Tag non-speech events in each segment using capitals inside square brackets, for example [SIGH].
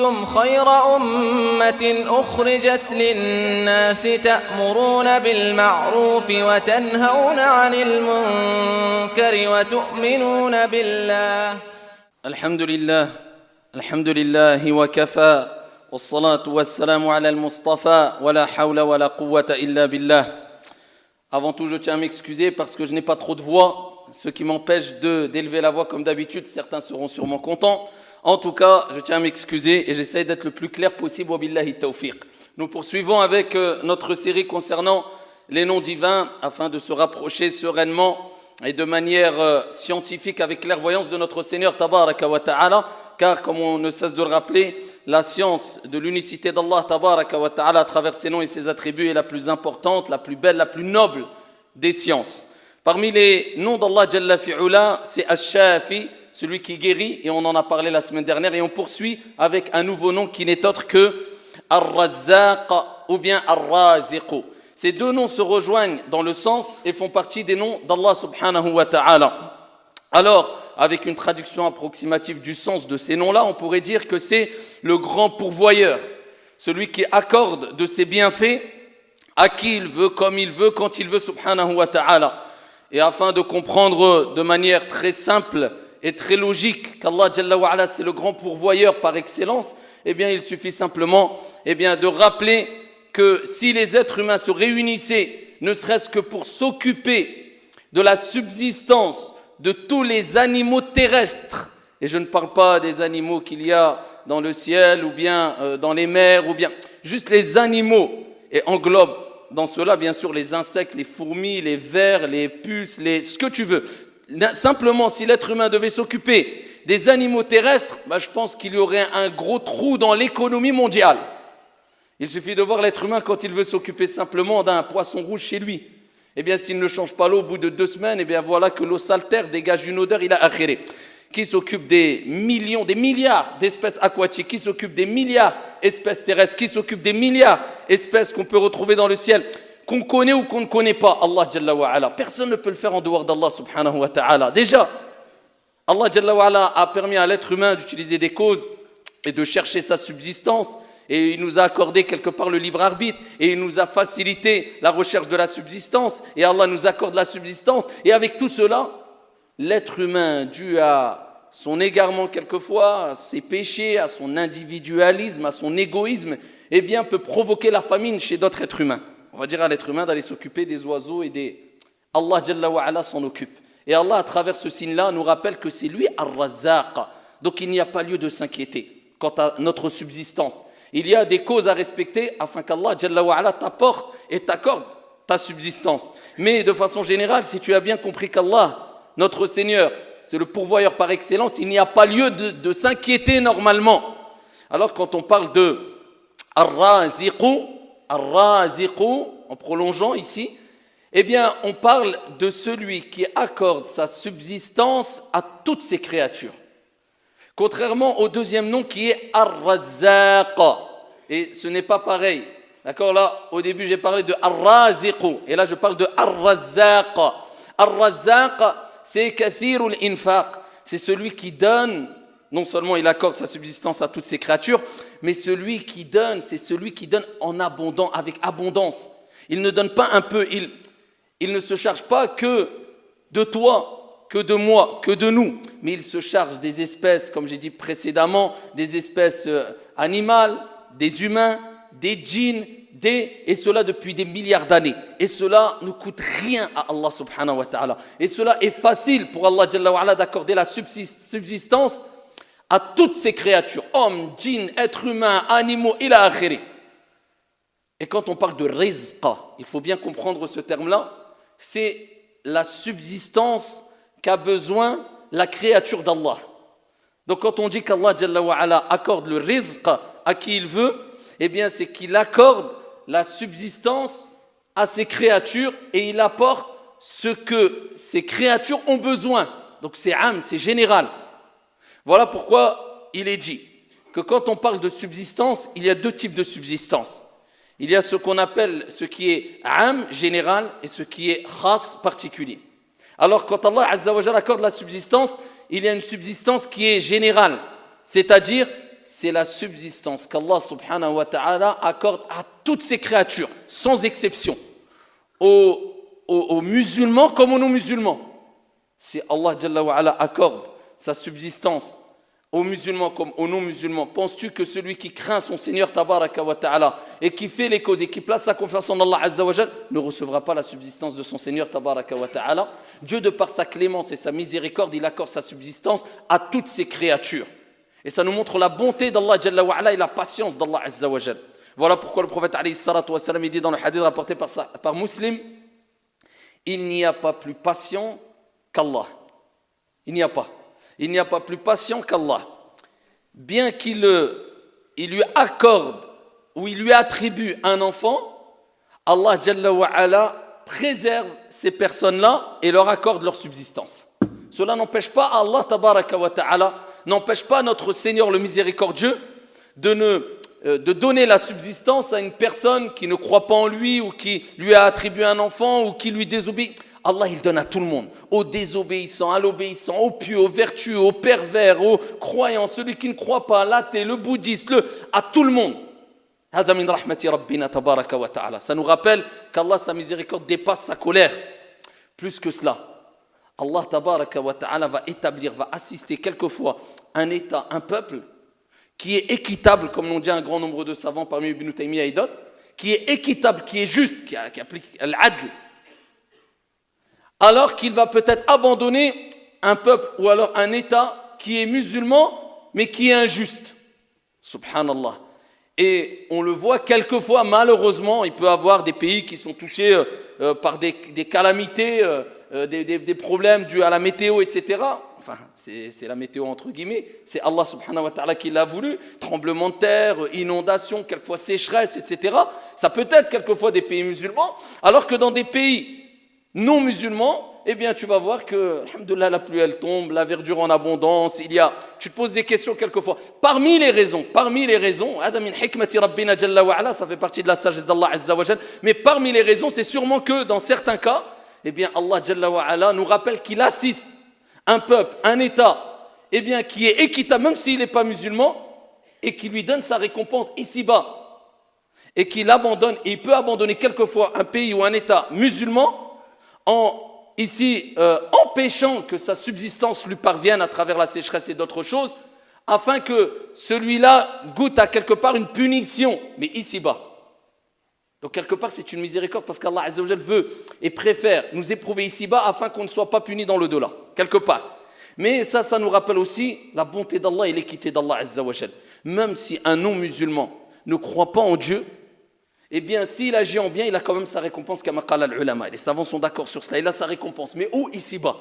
كنتم خير أمة أخرجت للناس تأمرون بالمعروف وتنهون عن المنكر وتؤمنون بالله الحمد لله الحمد لله وكفى والصلاة والسلام على المصطفى ولا حول ولا قوة إلا بالله Avant tout, je tiens à m'excuser parce que je n'ai pas trop de voix, ce qui m'empêche d'élever la voix comme d'habitude. Certains seront sûrement contents. En tout cas, je tiens à m'excuser et j'essaie d'être le plus clair possible. Wabillahi tawfiq. Nous poursuivons avec euh, notre série concernant les noms divins afin de se rapprocher sereinement et de manière euh, scientifique avec clairvoyance de notre Seigneur Tabaraka wa Ta'ala. Car, comme on ne cesse de le rappeler, la science de l'unicité d'Allah Tabaraka wa Ta'ala à travers ses noms et ses attributs est la plus importante, la plus belle, la plus noble des sciences. Parmi les noms d'Allah Jalla c'est Ash-Shafi, celui qui guérit, et on en a parlé la semaine dernière, et on poursuit avec un nouveau nom qui n'est autre que Ar-Razzaq ou bien Ar-Raziq. Ces deux noms se rejoignent dans le sens et font partie des noms d'Allah subhanahu wa ta'ala. Alors, avec une traduction approximative du sens de ces noms-là, on pourrait dire que c'est le grand pourvoyeur, celui qui accorde de ses bienfaits à qui il veut, comme il veut, quand il veut, subhanahu wa ta'ala. Et afin de comprendre de manière très simple et très logique qu'Allah c'est le grand pourvoyeur par excellence, eh bien, il suffit simplement, eh bien, de rappeler que si les êtres humains se réunissaient, ne serait-ce que pour s'occuper de la subsistance de tous les animaux terrestres, et je ne parle pas des animaux qu'il y a dans le ciel ou bien euh, dans les mers ou bien juste les animaux et englobe dans cela bien sûr les insectes, les fourmis, les vers, les puces, les ce que tu veux. Simplement si l'être humain devait s'occuper des animaux terrestres, bah, je pense qu'il y aurait un gros trou dans l'économie mondiale. Il suffit de voir l'être humain quand il veut s'occuper simplement d'un poisson rouge chez lui. Eh bien, s'il ne change pas l'eau au bout de deux semaines, eh bien voilà que l'eau saltaire dégage une odeur, il a akhéré. Qui s'occupe des millions, des milliards d'espèces aquatiques, qui s'occupe des milliards d'espèces terrestres, qui s'occupe des milliards d'espèces qu'on peut retrouver dans le ciel, qu'on connaît ou qu'on ne connaît pas, Allah Jalla wa ala. Personne ne peut le faire en dehors d'Allah subhanahu wa ta'ala. Déjà, Allah Jalla wa ala a permis à l'être humain d'utiliser des causes et de chercher sa subsistance. Et il nous a accordé quelque part le libre arbitre et il nous a facilité la recherche de la subsistance. Et Allah nous accorde la subsistance. Et avec tout cela, l'être humain, dû à son égarement quelquefois, à ses péchés, à son individualisme, à son égoïsme, eh bien, peut provoquer la famine chez d'autres êtres humains. On va dire à l'être humain d'aller s'occuper des oiseaux et des... Allah Jalla wa ala s'en occupe. Et Allah, à travers ce signe-là, nous rappelle que c'est lui Ar-Razzaq. Donc il n'y a pas lieu de s'inquiéter quant à notre subsistance. Il y a des causes à respecter afin qu'Allah Jalla wa ala t'apporte et t'accorde ta subsistance. Mais de façon générale, si tu as bien compris qu'Allah, notre Seigneur, c'est le pourvoyeur par excellence, il n'y a pas lieu de, s'inquiéter normalement. Alors quand on parle de Ar-Raziqu, en prolongeant ici, eh bien, on parle de celui qui accorde sa subsistance à toutes ses créatures. Contrairement au deuxième nom qui est Ar-Razzaq. Et ce n'est pas pareil. D'accord Là, au début, j'ai parlé de Ar-Raziqu. Et là, je parle de Ar-Razzaq. Ar-Razzaq, c'est Kathirul Infaq. C'est celui qui donne, non seulement il accorde sa subsistance à toutes ses créatures, mais celui qui donne, c'est celui qui donne en abondant, avec abondance. Il ne donne pas un peu, il, il ne se charge pas que de toi, que de moi, que de nous, mais il se charge des espèces, comme j'ai dit précédemment, des espèces euh, animales, des humains, des djinns, des, et cela depuis des milliards d'années. Et cela ne coûte rien à Allah subhanahu wa ta'ala. Et cela est facile pour Allah d'accorder la subsist- subsistance à toutes ces créatures, hommes, djinns, êtres humains, animaux, il a. Et quand on parle de rizqa, il faut bien comprendre ce terme-là, c'est la subsistance qu'a besoin la créature d'Allah. Donc quand on dit qu'Allah accorde le rizq à qui il veut, eh bien c'est qu'il accorde la subsistance à ses créatures et il apporte ce que ces créatures ont besoin. Donc c'est âme, c'est général. Voilà pourquoi il est dit que quand on parle de subsistance, il y a deux types de subsistance. Il y a ce qu'on appelle ce qui est âme, général, et ce qui est khas, particulier. Alors quand Allah Azza wa Jalla accorde la subsistance, il y a une subsistance qui est générale, c'est-à-dire c'est la subsistance qu'Allah subhanahu wa ta'ala accorde à toutes ses créatures, sans exception. Aux, musulmans comme aux non-musulmans. Si Allah Jalla accorde sa subsistance aux musulmans comme aux non-musulmans, penses-tu que celui qui craint son Seigneur tabaraka wa ta'ala et qui fait les causes et qui place sa confiance en Allah ne recevra pas la subsistance de son Seigneur tabaraka wa ta'ala? Dieu de par sa clémence et sa miséricorde, il accorde sa subsistance à toutes ses créatures. Et ça nous montre la bonté d'Allah Jalla wa ala et la patience d'Allah Voilà pourquoi le prophète alayhi salatu wa dit dans le hadith rapporté par, par Muslim, il n'y a pas plus patient qu'Allah. Il n'y a pas il n'y a pas plus patient qu'Allah. Bien qu'il il lui accorde ou il lui attribue un enfant, Allah Jalla préserve ces personnes-là et leur accorde leur subsistance. Cela n'empêche pas Allah tabaraka wa ta'ala, n'empêche pas notre Seigneur le miséricordieux de, ne, euh, de donner la subsistance à une personne qui ne croit pas en lui ou qui lui a attribué un enfant ou qui lui désobéit. Allah, il donne à tout le monde, aux désobéissants, à l'obéissant, aux pieux, aux vertueux, aux pervers, aux croyants, celui qui ne croit pas, l'athée, le bouddhiste, le, à tout le monde. Ça nous rappelle qu'Allah, sa miséricorde, dépasse sa colère. Plus que cela, Allah va établir, va assister quelquefois un État, un peuple qui est équitable, comme l'ont dit un grand nombre de savants parmi Ibn Taymiyyah et d'autres, qui est équitable, qui est juste, qui applique l'adl, alors qu'il va peut-être abandonner un peuple ou alors un État qui est musulman, mais qui est injuste. Subhanallah. Et on le voit quelquefois, malheureusement, il peut avoir des pays qui sont touchés euh, euh, par des, calamités, euh, des, problèmes dus à la météo, etc. Enfin, c'est la météo entre guillemets. C'est Allah subhanahu wa ta'ala qui l'a voulu. Tremblement de terre, inondation, quelquefois sécheresse, etc. Ça peut être quelquefois des pays musulmans, alors que dans des pays non musulman, eh bien tu vas voir que, la pluie elle tombe, la verdure en abondance, il y a, tu te poses des questions quelquefois. Parmi les raisons, parmi les raisons, ça fait partie de la sagesse d'Allah Azza mais parmi les raisons, c'est sûrement que dans certains cas, eh bien Allah Jalla nous rappelle qu'il assiste un peuple, un État, eh bien qui est équitable, même s'il n'est pas musulman, et qui lui donne sa récompense ici-bas, et qu'il abandonne, et il peut abandonner quelquefois un pays ou un État musulman, en ici euh, empêchant que sa subsistance lui parvienne à travers la sécheresse et d'autres choses, afin que celui-là goûte à quelque part une punition, mais ici-bas. Donc quelque part c'est une miséricorde parce qu'Allah veut et préfère nous éprouver ici-bas afin qu'on ne soit pas puni dans le delà, quelque part. Mais ça, ça nous rappelle aussi la bonté d'Allah et l'équité d'Allah Même si un non-musulman ne croit pas en Dieu, eh bien, s'il agit en bien, il a quand même sa récompense, al-ulama. Les savants sont d'accord sur cela. Il a sa récompense. Mais où Ici-bas.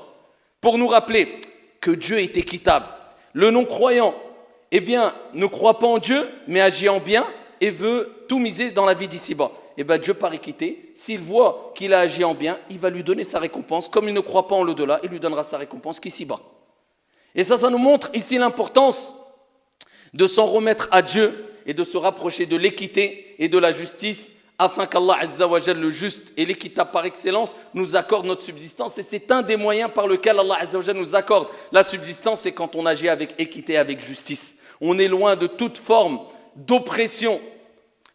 Pour nous rappeler que Dieu est équitable. Le non-croyant, eh bien, ne croit pas en Dieu, mais agit en bien et veut tout miser dans la vie d'ici-bas. Eh bien, Dieu, par équité, s'il voit qu'il a agi en bien, il va lui donner sa récompense. Comme il ne croit pas en l'au-delà, il lui donnera sa récompense qu'ici-bas. Et ça, ça nous montre ici l'importance de s'en remettre à Dieu et de se rapprocher de l'équité et de la justice afin qu'Allah le juste et l'équitable par excellence, nous accorde notre subsistance. Et c'est un des moyens par lequel Allah nous accorde la subsistance, c'est quand on agit avec équité, avec justice. On est loin de toute forme d'oppression,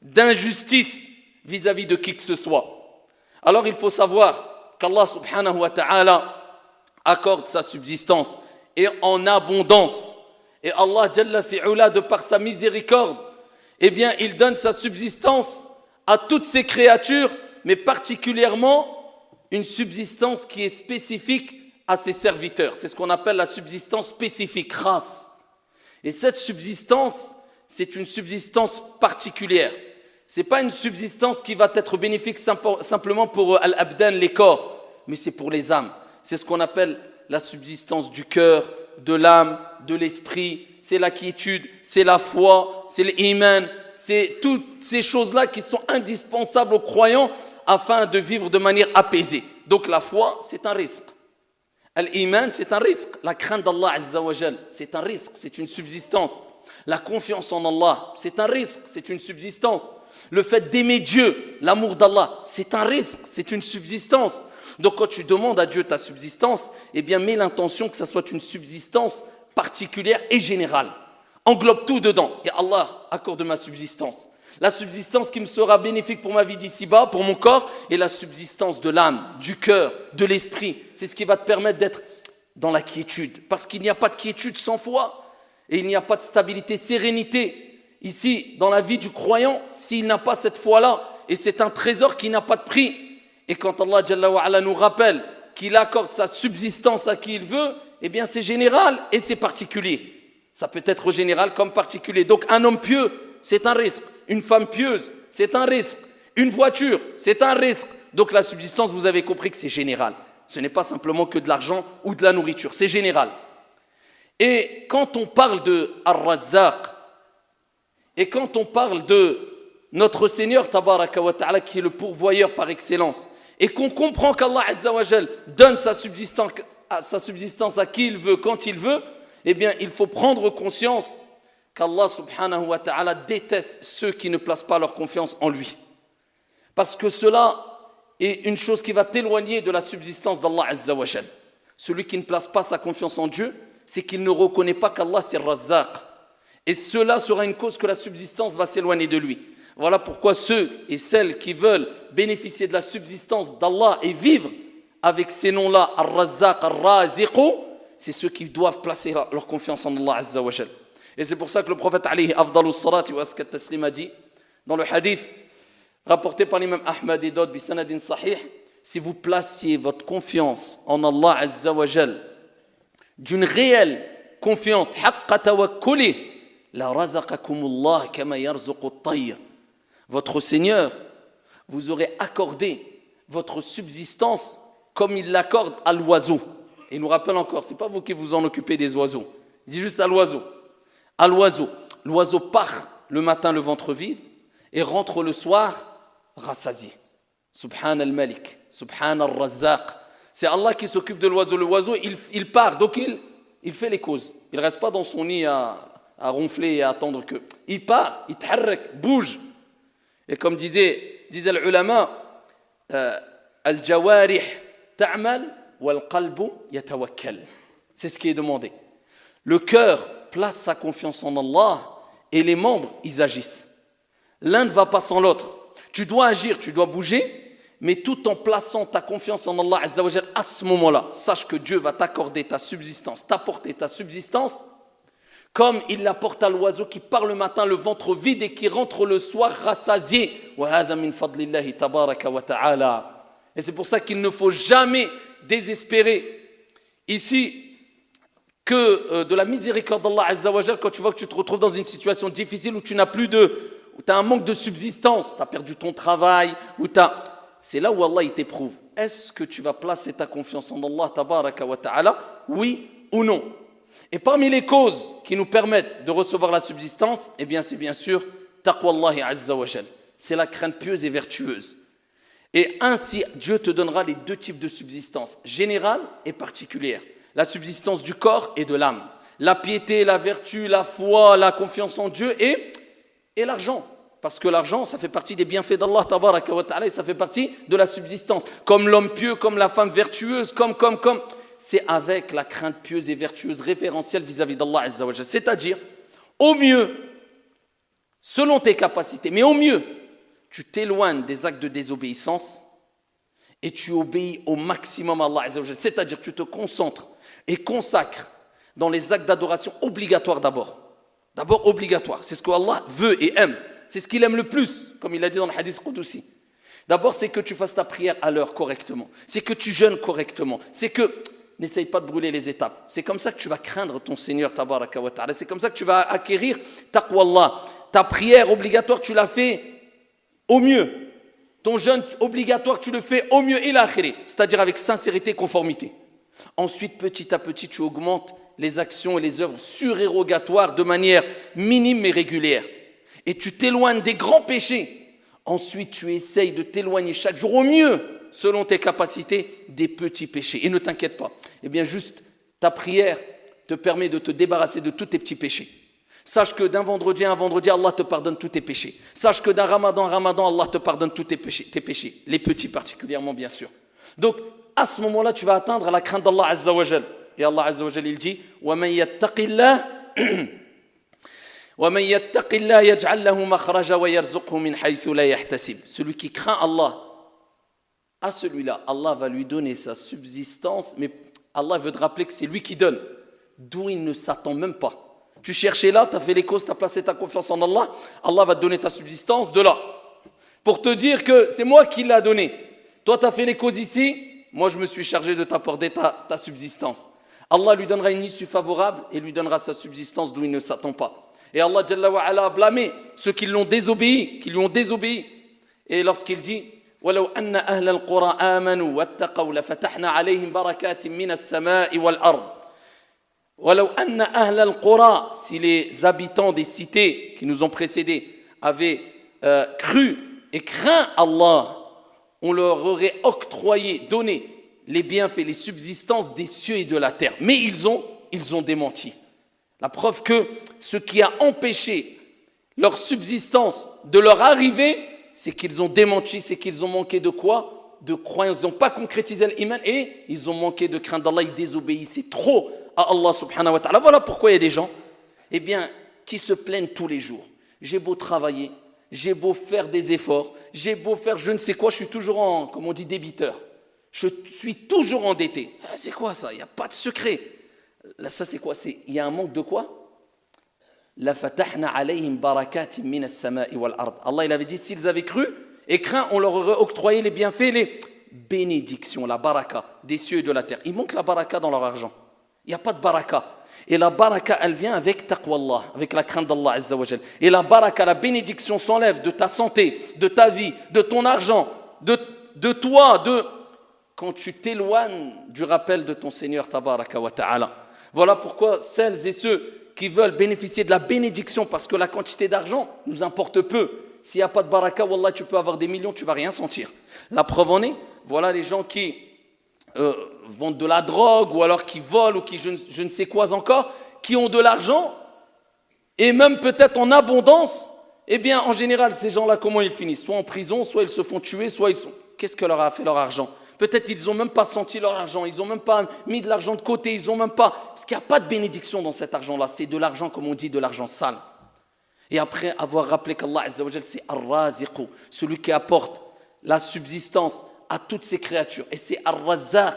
d'injustice vis-à-vis de qui que ce soit. Alors il faut savoir qu'Allah subhanahu wa ta'ala accorde sa subsistance et en abondance. Et Allah Jalla fi'ula, de par sa miséricorde, eh bien, il donne sa subsistance à toutes ces créatures, mais particulièrement une subsistance qui est spécifique à ses serviteurs. C'est ce qu'on appelle la subsistance spécifique, race. Et cette subsistance, c'est une subsistance particulière. Ce n'est pas une subsistance qui va être bénéfique simplement pour al-abdan, les corps, mais c'est pour les âmes. C'est ce qu'on appelle la subsistance du cœur, de l'âme, de l'esprit, c'est la quiétude, c'est la foi, c'est l'iman, c'est toutes ces choses-là qui sont indispensables aux croyants afin de vivre de manière apaisée. Donc la foi, c'est un risque. L'iman, c'est un risque. La crainte d'Allah c'est un risque, c'est une subsistance. La confiance en Allah, c'est un risque, c'est une subsistance. Le fait d'aimer Dieu, l'amour d'Allah, c'est un risque, c'est une subsistance. Donc quand tu demandes à Dieu ta subsistance, eh bien mets l'intention que ça soit une subsistance particulière et générale. englobe tout dedans. Et Allah accorde ma subsistance. La subsistance qui me sera bénéfique pour ma vie d'ici-bas, pour mon corps, et la subsistance de l'âme, du cœur, de l'esprit. C'est ce qui va te permettre d'être dans la quiétude. Parce qu'il n'y a pas de quiétude sans foi. Et il n'y a pas de stabilité, sérénité. Ici, dans la vie du croyant, s'il n'a pas cette foi-là, et c'est un trésor qui n'a pas de prix. Et quand Allah nous rappelle qu'il accorde sa subsistance à qui il veut, eh bien c'est général et c'est particulier. Ça peut être général comme particulier. Donc un homme pieux, c'est un risque. Une femme pieuse, c'est un risque. Une voiture, c'est un risque. Donc la subsistance, vous avez compris que c'est général. Ce n'est pas simplement que de l'argent ou de la nourriture, c'est général. Et quand on parle de Ar-Razzaq, et quand on parle de notre Seigneur Tabaraka wa Ta'ala, qui est le pourvoyeur par excellence, et qu'on comprend qu'Allah donne sa subsistance, sa subsistance à qui il veut, quand il veut, eh bien, il faut prendre conscience qu'Allah subhanahu wa ta'ala déteste ceux qui ne placent pas leur confiance en lui. Parce que cela est une chose qui va t'éloigner de la subsistance d'Allah Azzawajal. Celui qui ne place pas sa confiance en Dieu, c'est qu'il ne reconnaît pas qu'Allah c'est Razzaq. Et cela sera une cause que la subsistance va s'éloigner de lui. Voilà pourquoi ceux et celles qui veulent bénéficier de la subsistance d'Allah et vivre avec ces noms-là, Ar-Razzaq, c'est ceux qui doivent placer leur confiance en Allah Azza wa Et c'est pour ça que le prophète alayhi afdalu salati wa askat taslim a dit dans le hadith rapporté par l'imam Ahmad et d'autres bisanadin sahih si vous placiez votre confiance en Allah Azza wa d'une réelle confiance tawakkuli la razaqakumullah kama yarzuqu votre Seigneur vous aurait accordé votre subsistance comme il l'accorde à l'oiseau. Et il nous rappelle encore, c'est pas vous qui vous en occupez des oiseaux. Il juste à l'oiseau. À l'oiseau. L'oiseau part le matin le ventre vide et rentre le soir rassasié. Subhan al-Malik, Subhan al-Razzaq. C'est Allah qui s'occupe de l'oiseau. L'oiseau, il, part, donc il, fait les causes. Il ne reste pas dans son nid à, ronfler et à attendre que. Il part, il bouge. Et comme disait, disait l'ulama, euh, al-jawarih ta'mal wal qalbu yatawakkal. C'est ce qui est demandé. Le cœur place sa confiance en Allah et les membres, ils agissent. L'un ne va pas sans l'autre. Tu dois agir, tu dois bouger, mais tout en plaçant ta confiance en Allah à ce moment-là, sache que Dieu va t'accorder ta subsistance, t'apporter ta subsistance comme il l'apporte à l'oiseau qui part le matin le ventre vide et qui rentre le soir rassasié. Et c'est pour ça qu'il ne faut jamais désespérer ici que euh, de la miséricorde d'Allah quand tu vois que tu te retrouves dans une situation difficile où tu n'as plus de, où tu as un manque de subsistance, tu as perdu ton travail, où tu. C'est là où Allah t'éprouve. Est-ce que tu vas placer ta confiance en Allah Oui ou non? Et parmi les causes qui nous permettent de recevoir la subsistance, eh bien, c'est bien sûr taqwallahi azza wa C'est la crainte pieuse et vertueuse. Et ainsi, Dieu te donnera les deux types de subsistance, générale et particulière. La subsistance du corps et de l'âme. La piété, la vertu, la foi, la confiance en Dieu et, et l'argent. Parce que l'argent, ça fait partie des bienfaits d'Allah, et ça fait partie de la subsistance. Comme l'homme pieux, comme la femme vertueuse, comme, comme, comme c'est avec la crainte pieuse et vertueuse référentielle vis-à-vis d'Allah C'est-à-dire, au mieux, selon tes capacités, mais au mieux, tu t'éloignes des actes de désobéissance et tu obéis au maximum à Allah C'est-à-dire, tu te concentres et consacres dans les actes d'adoration obligatoires d'abord. D'abord obligatoires. C'est ce que Allah veut et aime. C'est ce qu'il aime le plus, comme il a dit dans le hadith Qudsi. D'abord, c'est que tu fasses ta prière à l'heure correctement. C'est que tu jeûnes correctement. C'est que n'essaye pas de brûler les étapes. C'est comme ça que tu vas craindre ton Seigneur, tabaraka wa ta'ala. C'est comme ça que tu vas acquérir taqwallah. Ta prière obligatoire, tu l'as fait au mieux. Ton jeûne obligatoire, tu le fais au mieux, a c'est-à-dire avec sincérité et conformité. Ensuite, petit à petit, tu augmentes les actions et les œuvres surérogatoires de manière minime mais régulière. Et tu t'éloignes des grands péchés. Ensuite, tu essayes de t'éloigner chaque jour au mieux selon tes capacités, des petits péchés. Et ne t'inquiète pas. Eh bien, juste ta prière te permet de te débarrasser de tous tes petits péchés. Sache que d'un vendredi à un vendredi, Allah te pardonne tous tes péchés. Sache que d'un ramadan à ramadan, Allah te pardonne tous tes péchés, tes péchés, les petits particulièrement, bien sûr. Donc, à ce moment-là, tu vas atteindre la crainte d'Allah Azza wa Et Allah Azza wa il dit [CLEARS THROAT] Celui qui craint Allah, à celui-là, Allah va lui donner sa subsistance, mais Allah veut te rappeler que c'est lui qui donne, d'où il ne s'attend même pas. Tu cherchais là, tu as fait les causes, tu as placé ta confiance en Allah, Allah va te donner ta subsistance de là. Pour te dire que c'est moi qui l'ai donné. Toi, tu as fait les causes ici, moi je me suis chargé de t'apporter ta, ta subsistance. Allah lui donnera une issue favorable et lui donnera sa subsistance d'où il ne s'attend pas. Et Allah a blâmé ceux qui l'ont désobéi, qui lui ont désobéi. Et lorsqu'il dit ولو أن أهل القرى آمنوا واتقوا لفتحنا عليهم بركات من السماء والأرض ولو أن أهل القرى si les habitants des cités qui nous ont précédés avaient euh, cru et craint Allah on leur aurait octroyé, donné les bienfaits, les subsistances des cieux et de la terre. Mais ils ont, ils ont démenti. La preuve que ce qui a empêché leur subsistance de leur arriver, c'est qu'ils ont démenti, c'est qu'ils ont manqué de quoi? De croyance. Ils n'ont pas concrétisé l'iman et ils ont manqué de crainte d'Allah. Ils désobéissaient trop à Allah subhanahu wa ta'ala. Voilà pourquoi il y a des gens, eh bien, qui se plaignent tous les jours. J'ai beau travailler, j'ai beau faire des efforts, j'ai beau faire je ne sais quoi, je suis toujours en, comme on dit, débiteur. Je suis toujours endetté. Ah, c'est quoi ça? Il n'y a pas de secret. Là, ça, c'est quoi? Il y a un manque de quoi? Allah, il avait dit s'ils avaient cru et craint, on leur aurait octroyé les bienfaits, les bénédictions, la baraka des cieux et de la terre. Il manque la baraka dans leur argent. Il n'y a pas de baraka. Et la baraka, elle vient avec taqwa avec la crainte d'Allah Azza wa Et la baraka, la bénédiction s'enlève de ta santé, de ta vie, de ton argent, de, de toi, de quand tu t'éloignes du rappel de ton Seigneur tabaraka wa ta'ala. Voilà pourquoi celles et ceux qui veulent bénéficier de la bénédiction parce que la quantité d'argent nous importe peu. S'il n'y a pas de baraka, wallah, tu peux avoir des millions, tu vas rien sentir. La preuve en est, voilà les gens qui euh, vendent de la drogue ou alors qui volent ou qui je, ne sais quoi encore, qui ont de l'argent et même peut-être en abondance, eh bien en général ces gens-là comment ils finissent? Soit en prison, soit ils se font tuer, soit ils sont... Qu'est-ce que leur a fait leur argent? Peut-être ils n'ont même pas senti leur argent, ils n'ont même pas mis de l'argent de côté, ils n'ont même pas... Parce qu'il n'y a pas de bénédiction dans cet argent-là, c'est de l'argent comme on dit, de l'argent sale. Et après avoir rappelé qu'Allah c'est Ar-Raziqu, celui qui apporte la subsistance à toutes ces créatures. Et c'est Ar-Razzaq,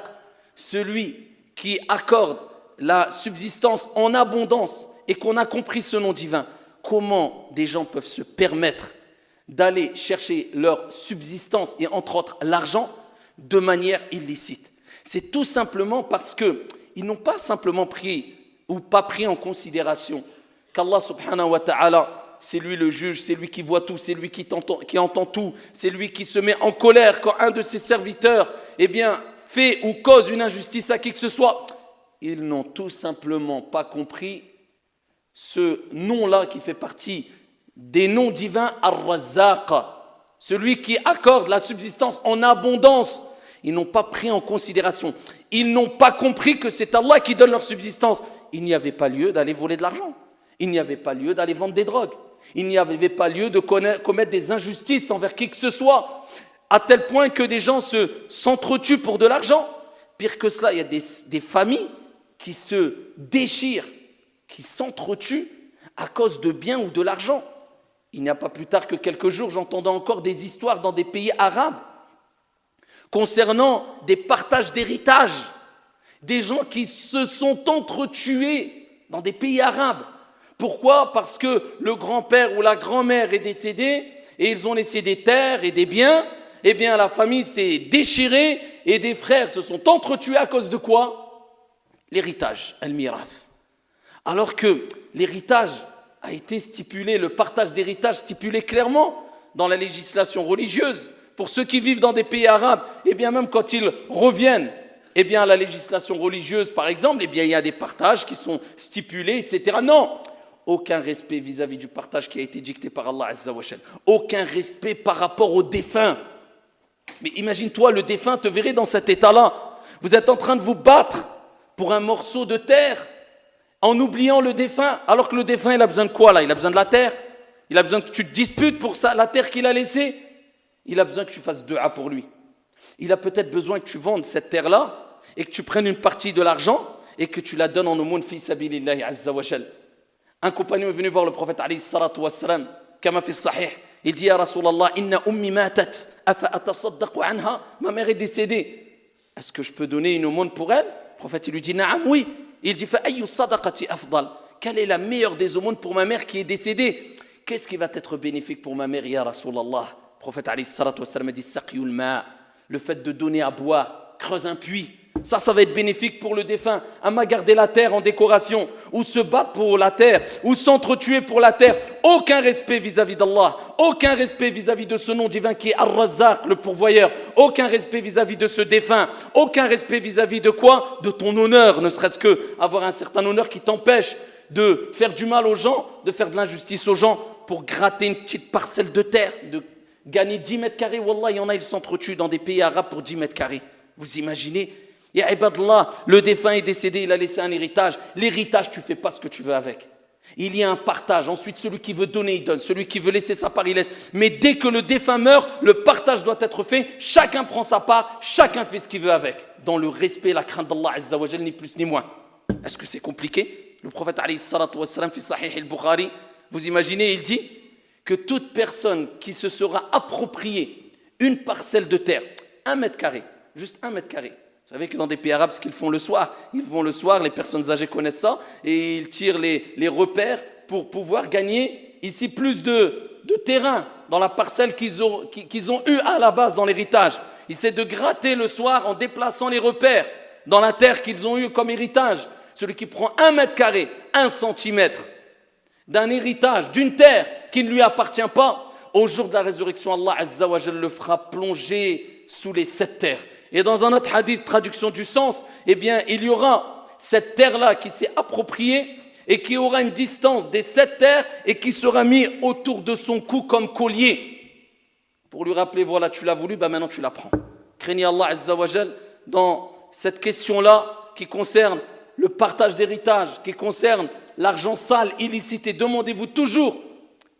celui qui accorde la subsistance en abondance et qu'on a compris ce nom divin. Comment des gens peuvent se permettre d'aller chercher leur subsistance et entre autres l'argent de manière illicite C'est tout simplement parce qu'ils n'ont pas simplement pris ou pas pris en considération qu'Allah subhanahu wa ta'ala c'est lui le juge, c'est lui qui voit tout, c'est lui qui, entend tout, c'est lui qui se met en colère quand un de ses serviteurs eh bien, fait ou cause une injustice à qui que ce soit. Ils n'ont tout simplement pas compris ce nom-là qui fait partie des noms divins Ar-Razzaq, celui qui accorde la subsistance en abondance. Ils n'ont pas pris en considération. Ils n'ont pas compris que c'est Allah qui donne leur subsistance. Il n'y avait pas lieu d'aller voler de l'argent. Il n'y avait pas lieu d'aller vendre des drogues. Il n'y avait pas lieu de commettre des injustices envers qui que ce soit, à tel point que des gens se s'entretuent pour de l'argent. Pire que cela, il y a des, des familles qui se déchirent, qui s'entretuent à cause de biens ou de l'argent. Il n'y a pas plus tard que quelques jours, j'entendais encore des histoires dans des pays arabes concernant des partages d'héritage, des gens qui se sont entretués dans des pays arabes pourquoi? Parce que le grand-père ou la grand-mère est décédé et ils ont laissé des terres et des biens. Eh bien, la famille s'est déchirée et des frères se sont entretués à cause de quoi? L'héritage, el-mirath. Alors que l'héritage a été stipulé, le partage d'héritage stipulé clairement dans la législation religieuse. Pour ceux qui vivent dans des pays arabes, eh bien même quand ils reviennent, eh bien la législation religieuse par exemple, eh bien il y a des partages qui sont stipulés, etc. Non, aucun respect vis-à-vis du partage qui a été dicté par Allah Azza Aucun respect par rapport au défunt. Mais imagine-toi, le défunt te verrait dans cet état-là. Vous êtes en train de vous battre pour un morceau de terre en oubliant le défunt, alors que le défunt, il a besoin de quoi là? Il a besoin de la terre Il a besoin que tu te disputes pour ça, la terre qu'il a laissée Il a besoin que tu fasses deux A pour lui. Il a peut-être besoin que tu vendes cette terre-là et que tu prennes une partie de l'argent et que tu la donnes en aumône fi sabilillahi azza wa Un compagnon est venu voir le prophète alayhi salatu. Il dit, Ya Rasulallah, inna ummi matat, afa anha? Ma mère est décédée. Est-ce que je peux donner une aumône pour elle? Le prophète il lui dit, Naam, oui. Il dit. Quelle est la meilleure des aumônes pour ma mère qui est décédée? Qu'est-ce qui va être bénéfique pour ma mère, Ya Rasulallah? Le prophète a dit. Le fait de donner à boire, creuse un puits. Ça, ça va être bénéfique pour le défunt. Ama garder la terre en décoration, ou se battre pour la terre, ou s'entretuer pour la terre. Aucun respect vis-à-vis d'Allah, aucun respect vis-à-vis de ce nom divin qui est Ar-Razzaq, le pourvoyeur. Aucun respect vis-à-vis de ce défunt. Aucun respect vis-à-vis de quoi? De ton honneur, ne serait-ce que avoir un certain honneur qui t'empêche de faire du mal aux gens, de faire de l'injustice aux gens pour gratter une petite parcelle de terre, de gagner 10 mètres carrés. Wallah, il y en a, ils s'entretuent dans des pays arabes pour 10 mètres carrés. Vous imaginez Ya ibadallah, le défunt est décédé, il a laissé un héritage. L'héritage, tu fais pas ce que tu veux avec. Il y a un partage. Ensuite, celui qui veut donner, il donne. Celui qui veut laisser sa part, il laisse. Mais dès que le défunt meurt, le partage doit être fait. Chacun prend sa part, chacun fait ce qu'il veut avec. Dans le respect, la crainte d'Allah, ni plus ni moins. Est-ce que c'est compliqué? Le prophète, alayhi salatu wassalam, fi sahih al-Bukhari, vous imaginez, il dit que toute personne qui se sera appropriée une parcelle de terre, un mètre carré, juste un mètre carré, vous savez que dans des pays arabes, ce qu'ils font le soir, ils vont le soir, les personnes âgées connaissent ça, et ils tirent les, repères pour pouvoir gagner ici plus de, terrain dans la parcelle qu'ils ont, qu'ils ont eu à la base dans l'héritage. Ils essaient de gratter le soir en déplaçant les repères dans la terre qu'ils ont eu comme héritage. Celui qui prend un mètre carré, un centimètre d'un héritage, d'une terre qui ne lui appartient pas, au jour de la résurrection, Allah Azza le fera plonger sous les sept terres. Et dans un autre hadith, traduction du sens, eh bien, il y aura cette terre-là qui s'est appropriée et qui aura une distance des sept terres et qui sera mis autour de son cou comme collier. Pour lui rappeler, voilà, tu l'as voulu, bah maintenant tu la prends. Craignez Allah Azza wa Jal dans cette question-là qui concerne le partage d'héritage, qui concerne l'argent sale, illicite. Demandez-vous toujours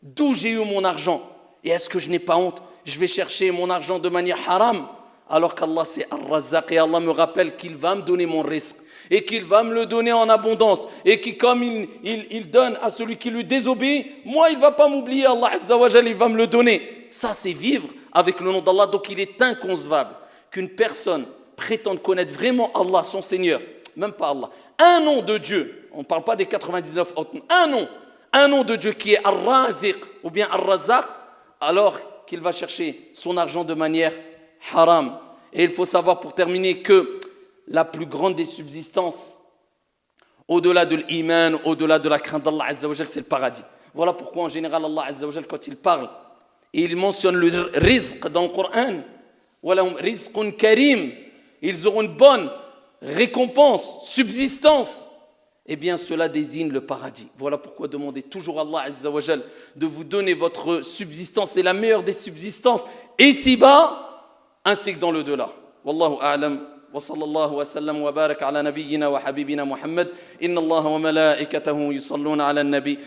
d'où j'ai eu mon argent? Et est-ce que je n'ai pas honte? Je vais chercher mon argent de manière haram alors qu'Allah c'est Ar-Razzaq et Allah me rappelle qu'il va me donner mon risque et qu'il va me le donner en abondance et qui comme il, il, donne à celui qui lui désobéit, moi il va pas m'oublier, Allah Azza wa il va me le donner. Ça c'est vivre avec le nom d'Allah, donc il est inconcevable qu'une personne prétende connaître vraiment Allah, son Seigneur, même pas Allah, un nom de Dieu, on ne parle pas des 99 autres un nom, un nom de Dieu qui est Ar-Raziq ou bien Ar-Razzaq, alors qu'il va chercher son argent de manière haram. Et il faut savoir pour terminer que la plus grande des subsistances, au-delà de l'iman, au-delà de la crainte d'Allah c'est le paradis. Voilà pourquoi en général Allah quand il parle, il mentionne le rizq dans le Coran, karim, ils auront une bonne récompense, subsistance. Eh bien, cela désigne le paradis. Voilà pourquoi demandez toujours à Allah de vous donner votre subsistance et la meilleure des subsistances. Ici-bas, ainsi que dans le delà. Wallahu a'lam. وصلى الله وسلم وبارك على نبينا وحبيبنا محمد إن الله وملائكته يصلون على النبي